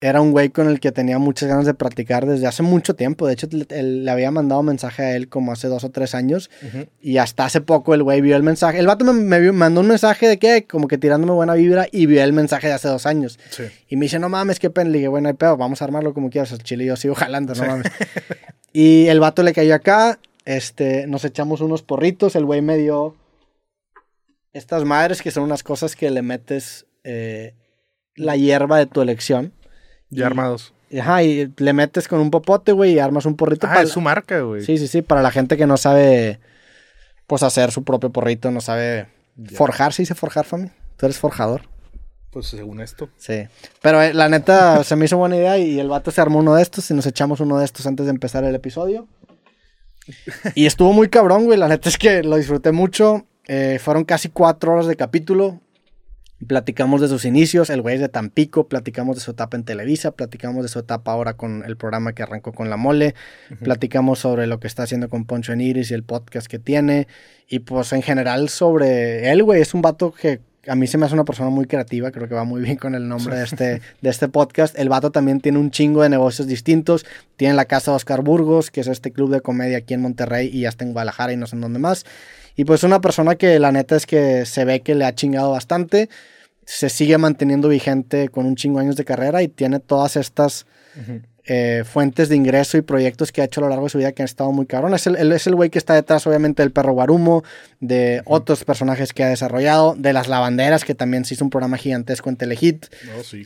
era un güey con el que tenía muchas ganas de practicar desde hace mucho tiempo. De hecho, le, le había mandado mensaje a él como hace dos o tres años. Y hasta hace poco el güey vio el mensaje. El vato me, me mandó un mensaje de que, como que tirándome buena vibra, y vio el mensaje de hace dos años. Y me dice, no mames, qué pena. Le dije, bueno, hay pedo, vamos a armarlo como quieras. El chile y yo sigo jalando, no mames. y el vato le cayó acá. Este, nos echamos unos porritos. El güey me dio estas madres que son unas cosas que le metes eh, la hierba de tu elección. Ya armados. Ajá, y le metes con un popote, güey, y armas un porrito. Ah, para... es su marca, güey. Sí, sí, sí, para la gente que no sabe, pues, hacer su propio porrito, no sabe forjar, ¿se dice forjar, Fami? Tú eres forjador. Pues según esto. Sí. Pero eh, la neta se me hizo buena idea y el vato se armó uno de estos y nos echamos uno de estos antes de empezar el episodio. Y estuvo muy cabrón, güey. La neta es que lo disfruté mucho. Eh, fueron casi cuatro horas de capítulo. Platicamos de sus inicios, el güey es de Tampico, platicamos de su etapa en Televisa, platicamos de su etapa ahora con el programa que arrancó con La Mole, platicamos sobre lo que está haciendo con Poncho en Iris y el podcast que tiene, y pues en general sobre él, güey, es un vato que a mí se me hace una persona muy creativa, creo que va muy bien con el nombre de, este, de este podcast. El vato también tiene un chingo de negocios distintos, tiene la casa de Oscar Burgos, que es este club de comedia aquí en Monterrey y hasta en Guadalajara y no sé en dónde más. Y pues una persona que la neta es que se ve que le ha chingado bastante, se sigue manteniendo vigente con un chingo de años de carrera y tiene todas estas eh, fuentes de ingreso y proyectos que ha hecho a lo largo de su vida que han estado muy cabrón. Es el, es el güey que está detrás, obviamente, del perro Guarumo, de otros personajes que ha desarrollado, de las lavanderas, que también se hizo un programa gigantesco en Telehit.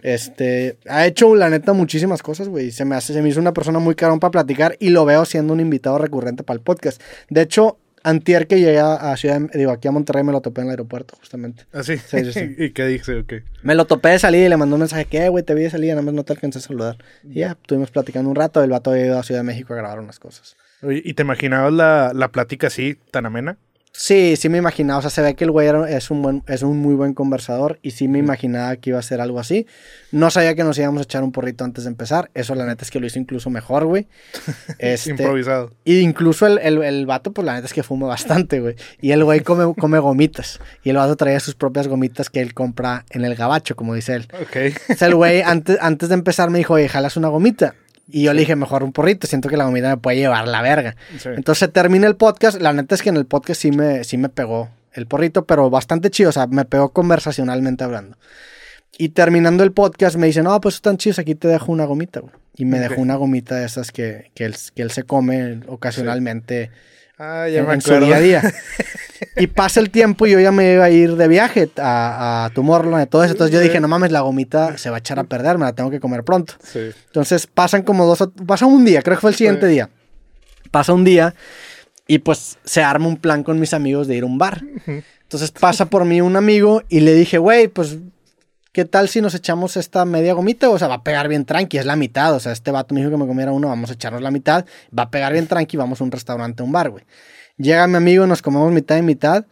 Este, ha hecho, la neta, muchísimas cosas, güey. Se me hace, se me hizo una persona muy cabrón para platicar y lo veo siendo un invitado recurrente para el podcast. De hecho, Antier que llegué a Ciudad, digo, aquí a Monterrey me lo topé en el aeropuerto, justamente. ¿Ah, sí? Sí, sí, ¿Y qué dije? Me lo topé de salida y le mandó un mensaje que, güey, te vi de salida, nada más no te alcancé a saludar. Y ya, estuvimos platicando un rato, el vato había ido a Ciudad de México a grabar unas cosas. ¿Y te imaginabas la, la plática así, tan amena? Sí, sí me imaginaba. O sea, se ve que el güey es un, buen, es un muy buen conversador y sí me imaginaba que iba a ser algo así. No sabía que nos íbamos a echar un porrito antes de empezar. Eso, la neta, es que lo hizo incluso mejor, güey. Este, Improvisado. Y incluso el, el, el, vato, pues la neta es que fuma bastante, güey. Y el güey come, come gomitas. Y el vato traía sus propias gomitas que él compra en el gabacho, como dice él. Ok. O sea, el güey, antes, antes de empezar, me dijo, oye, jalas una gomita. Y yo le dije, mejor un porrito, siento que la comida me puede llevar la verga. Entonces termina el podcast, la neta es que en el podcast sí me, sí me pegó el porrito, pero bastante chido, o sea, me pegó conversacionalmente hablando. Y terminando el podcast me dice, no, pues están chidos, aquí te dejo una gomita, güey. Y me dejó una gomita de esas que, que, él, que él se come ocasionalmente. Ah, ya me en su día a día. y pasa el tiempo y yo ya me iba a ir de viaje a, a Tomorrowland y todo eso. Entonces yo dije, no mames, la gomita se va a echar a perder, me la tengo que comer pronto. Sí. Entonces pasan como dos, pasa un día, creo que fue el siguiente Sí. día. Pasa un día y pues se arma un plan con mis amigos de ir a un bar. Entonces pasa por mí un amigo y le dije, güey, pues, ¿qué tal si nos echamos esta media gomita? O sea, va a pegar bien tranqui, es la mitad. O sea, este vato me dijo que me comiera uno, vamos a echarnos la mitad. Va a pegar bien tranqui, vamos a un restaurante, a un bar, güey. Llega mi amigo, nos comemos mitad y mitad.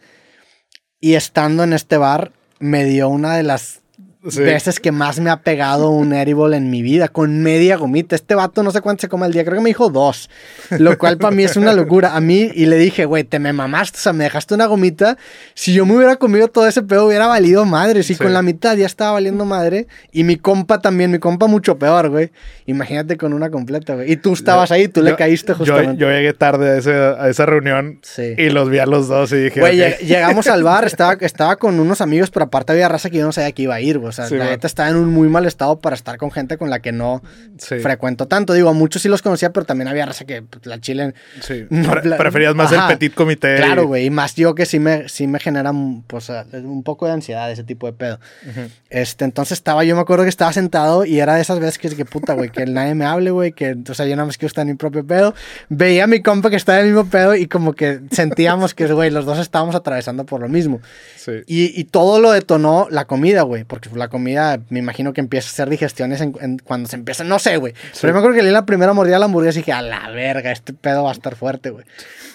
Y estando en este bar, me dio una de las Sí. veces que más me ha pegado un edible en mi vida, con media gomita. Este vato no sé cuánto se come al día, creo que me dijo dos, lo cual para mí es una locura. A mí, y le dije, güey, te me mamaste, o sea, me dejaste una gomita. Si yo me hubiera comido todo ese pedo, hubiera valido madre. Si Sí. con la mitad ya estaba valiendo madre. Y mi compa también, mi compa mucho peor, güey. Imagínate con una completa, güey. Y tú estabas ahí, tú le Yo- caíste Yo, justamente. yo llegué tarde a, ese- a esa reunión Sí. y los vi a los dos y dije, Güey, llegamos al bar, estaba, estaba con unos amigos, pero aparte había raza que yo no sabía que iba a ir, güey. O sea, Sí, la neta estaba en un muy mal estado para estar con gente con la que no Sí. frecuento tanto. Digo, a muchos sí los conocía, pero también había raza que pues, la chile. Sí. No, Pre- la- preferías más Ajá. el petit comité. Claro, güey. Y más yo que sí me, sí me genera pues, un poco de ansiedad, ese tipo de pedo. Ujú. Este, entonces estaba, yo me acuerdo que estaba sentado y era de esas veces que, que puta, güey, que nadie me hable, güey, que, o sea, yo nada más quiero estar en mi propio pedo. Veía a mi compa que estaba en el mismo pedo y como que sentíamos que, güey, los dos estábamos atravesando por lo mismo. Sí. Y, y todo lo detonó la comida, güey. Porque la comida, me imagino que empieza a hacer digestiones en- en- cuando se empieza. No sé, güey. Pero yo me acuerdo que le di la primera mordida a la hamburguesa y dije, a la verga, este pedo va a estar fuerte, güey.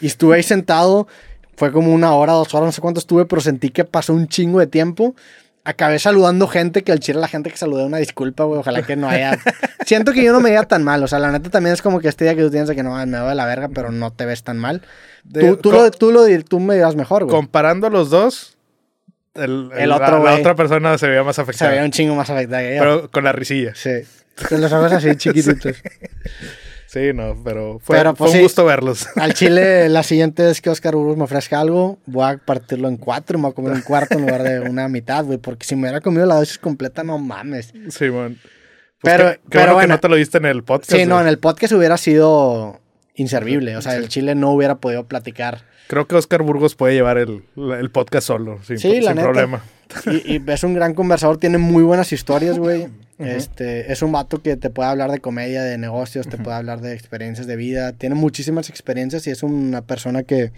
Y estuve ahí sentado. Fue como una hora, dos horas, no sé cuánto estuve, pero sentí que pasó un chingo de tiempo. Acabé saludando gente que al chile la gente que saludé una disculpa, güey. Ojalá que no haya. Siento que yo no me veía tan mal. O sea, la neta también es como que este día que tú tienes de que no, me va de la verga, pero no te ves tan mal. De- tú, lo, tú, lo, tú me dirás mejor, güey. Comparando a los dos, el, El otro la, otra persona se veía más Se afectada. veía un chingo más afectada que yo. pero con la risilla. Sí. Con los ojos así chiquititos. Sí, no, pero fue, Pero, pues, fue un sí. gusto verlos. Al chile, la siguiente vez que Oscar Burgos me ofrezca algo, voy a partirlo en cuatro y me voy a comer un cuarto en lugar de una mitad, güey. Porque si me hubiera comido la dosis completa, no mames. Sí, man. Pero- qué, qué pero bueno, que no te lo diste en el podcast. Sí, no, en el podcast hubiera sido inservible. O sea, el chile no hubiera podido platicar. Creo que Oscar Burgos puede llevar el, el podcast solo, sin, Sí, sin problema. Y, y es un gran conversador, tiene muy buenas historias, güey. Este, es un vato que te puede hablar de comedia, de negocios, te puede hablar de experiencias de vida. Tiene muchísimas experiencias y es una persona que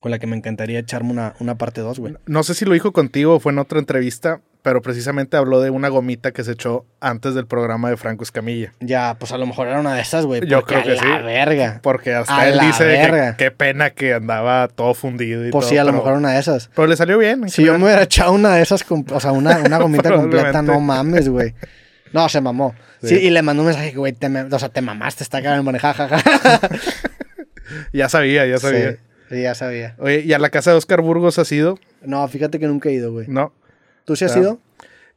con la que me encantaría echarme una, una parte 2, güey. No sé si lo dijo contigo o fue en otra entrevista, pero precisamente habló de una gomita que se echó antes del programa de Franco Escamilla. Ya, pues a lo mejor era una de esas, güey. Yo creo que a la sí. verga. Porque hasta A él dice que qué pena que andaba todo fundido y Pues todo. sí, a lo pero- mejor una de esas. Pero le salió bien. en Si yo me hubiera echado una de esas, o sea, una, una gomita completa, no mames, güey. No, se mamó. Sí. Sí. y le mandó un mensaje que, güey, te, o sea, te mamaste, está cagado el manejar, jaja. Ya sabía, ya sabía. Sí, sí, ya sabía. Oye, ¿y a la casa de Oscar Burgos has ido? No, fíjate que nunca he ido, güey. No. ¿Tú sí has ido?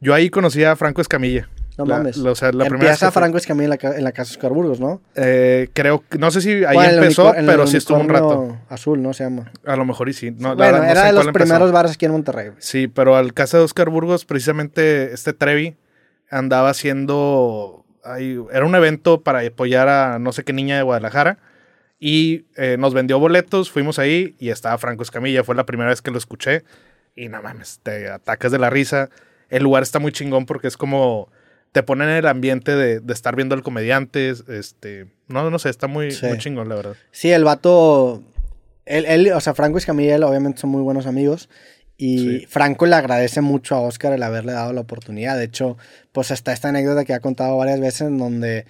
Yo ahí conocí a Franco Escamilla. No La- mames. la- o sea, la primera Empieza Franco Escamilla en la, en la casa Oscar Burgos, ¿no? Eh, creo, no sé si ahí Bueno, empezó, el pero sí estuvo un rato. Azul, ¿no? Se llama. A lo mejor y sí. No, bueno, verdad, no sé era de los empezó. primeros bares aquí en Monterrey, güey. Sí, pero al casa de Oscar Burgos, precisamente este Trevi andaba haciendo. ahí- era un evento para apoyar a no sé qué niña de Guadalajara. Y eh, nos vendió boletos, fuimos ahí y estaba Franco Escamilla. Fue la primera vez que lo escuché. Y no mames, te atacas de la risa. El lugar está muy chingón porque es como. Te ponen en el ambiente de, de estar viendo al comediante. Este. No, no sé, está muy, Sí. muy chingón, la verdad. Sí, el vato. Él, él, o sea, Franco y él obviamente son muy buenos amigos. Y Sí. Franco le agradece mucho a Oscar el haberle dado la oportunidad. De hecho, pues está esta anécdota que ha contado varias veces en donde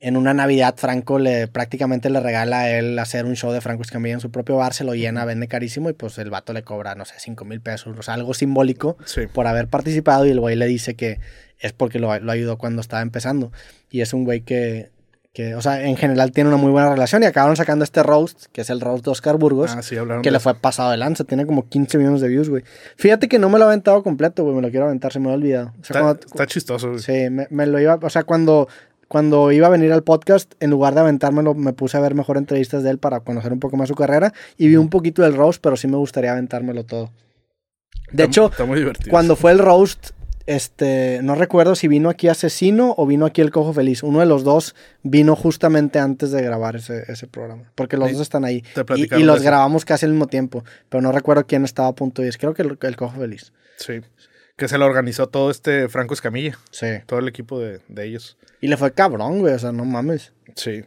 en una Navidad Franco le prácticamente le regala a él hacer un show de Franco Escamilla en su propio bar, se lo llena, vende carísimo y pues el vato le cobra, no sé, 5 mil pesos, o sea, algo simbólico Sí. por haber participado y el güey le dice que es porque lo, lo ayudó cuando estaba empezando. Y es un güey que, que, o sea, en general tiene una muy buena relación y acabaron sacando este roast, que es el roast de Oscar Burgos, Ah, sí, que le fue pasado de lanza, tiene como 15 millones de views, güey. Fíjate que no me lo he aventado completo, güey, me lo quiero aventar, se me he olvidado. O sea, Está, cuando- está chistoso. güey. Sí, me, me lo iba, o sea, cuando, cuando iba a venir al podcast, en lugar de aventármelo, me puse a ver mejor entrevistas de él para conocer un poco más su carrera y vi un poquito del roast, pero sí me gustaría aventármelo todo. De Está- hecho, está muy cuando fue el roast, este, no recuerdo si vino aquí Asesino o vino aquí El Cojo Feliz. Uno de los dos vino justamente antes de grabar ese, ese programa, porque los Sí, dos están ahí. Y, y los grabamos casi al mismo tiempo, pero no recuerdo quién estaba a punto de ir. Creo que el, el Cojo Feliz. Sí. Que se lo organizó todo este Franco Escamilla. Sí. Todo el equipo de, de ellos. Y le fue cabrón, güey, o sea, no mames. Sí.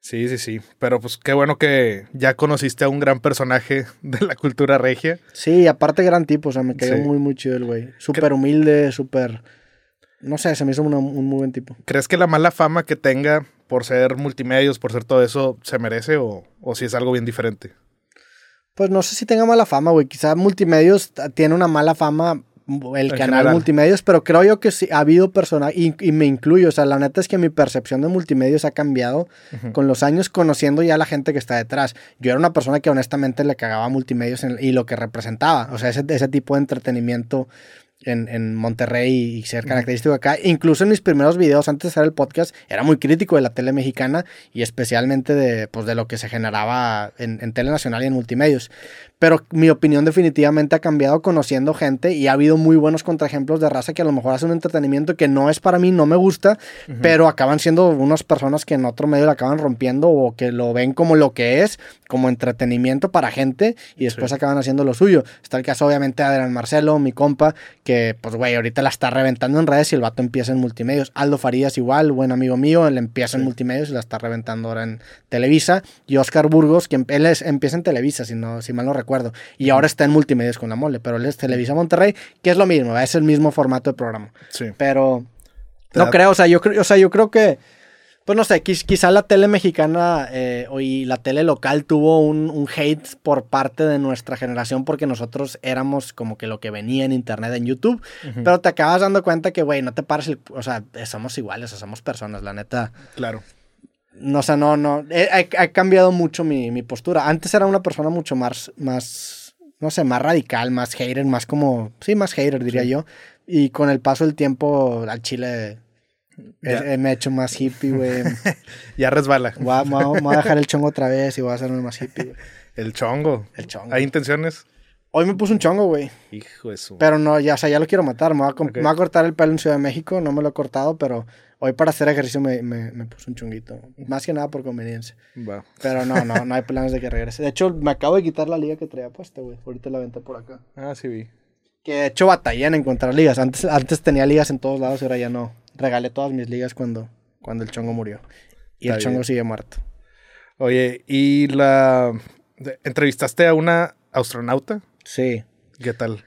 Sí, sí, sí. Pero pues qué bueno que ya conociste a un gran personaje de la cultura regia. Sí, aparte gran tipo, o sea, me cayó Sí. muy, muy chido el güey. Súper humilde, súper... No sé, se me hizo una- un muy buen tipo. ¿Crees que la mala fama que tenga por ser multimedios, por ser todo eso, se merece o, o si es algo bien diferente? Pues no sé si tenga mala fama, güey. Quizá Multimedios tiene una mala fama, el En canal general. Multimedios, pero creo yo que sí ha habido personas, y, y me incluyo, o sea, la neta es que mi percepción de Multimedios ha cambiado Ujú. con los años conociendo ya a la gente que está detrás. Yo era una persona que honestamente le cagaba a Multimedios en- y lo que representaba, o sea, ese, ese tipo de entretenimiento en, en Monterrey y ser característico acá. Incluso en mis primeros videos, antes de hacer el podcast, era muy crítico de la tele mexicana y especialmente de, pues, de lo que se generaba en, en tele nacional y en multimedios. Pero mi opinión definitivamente ha cambiado conociendo gente y ha habido muy buenos contraejemplos de raza que a lo mejor hace un entretenimiento que no es para mí, no me gusta, pero acaban siendo unas personas que en otro medio lo acaban rompiendo o que lo ven como lo que es, como entretenimiento para gente y después Sí. acaban haciendo lo suyo. Está el caso obviamente de Adrián Marcelo, mi compa, que pues güey, ahorita la está reventando en redes y el vato empieza en multimedios. Aldo Farías igual, buen amigo mío, él empieza en multimedios y la está reventando ahora en Televisa. Y Oscar Burgos, que em- él es- empieza en Televisa, si, no, si mal no recuerdo. Y ahora está en multimedios con la mole, pero él es Televisa Monterrey, que es lo mismo, es el mismo formato de programa. Sí. Pero no da- creo, o sea, yo creo, o sea, yo creo que, pues no sé, quiz- quizá la tele mexicana eh, y la tele local tuvo un, un hate por parte de nuestra generación porque nosotros éramos como que lo que venía en internet, en YouTube, pero te acabas dando cuenta que, güey, no te pares el, o sea, somos iguales, o somos personas, la neta. Claro. No, o sea, no, no, ha cambiado mucho mi, mi postura. Antes era una persona mucho más, más, no sé, más radical, más hater, más como, sí, más hater, diría Sí. yo. Y con el paso del tiempo al chile me he hecho más hippie, güey. Ya resbala. Voy a, me voy a- dejar el chongo otra vez y voy a hacerme más hippie, güey. El chongo. El chongo. ¿Hay intenciones? Hoy me puse un chongo, güey. Hijo de su. Pero no, ya, o sea, ya lo quiero matar. Me voy, a, me voy a cortar el pelo en Ciudad de México. No me lo he cortado, pero hoy para hacer ejercicio me, me, me puse un chonguito. Más que nada por conveniencia. Va. Pero no, no, no hay planes de que regrese. De hecho, me acabo de quitar la liga que traía puesta, güey. Ahorita la aventé por acá. Ah, sí vi. Que de hecho batallé en encontrar ligas. Antes, antes tenía ligas en todos lados y ahora ya no. Regalé todas mis ligas cuando, cuando el chongo murió. Y Está el chongo sigue muerto. Oye, ¿y la... entrevistaste a una astronauta? Sí. ¿Qué tal?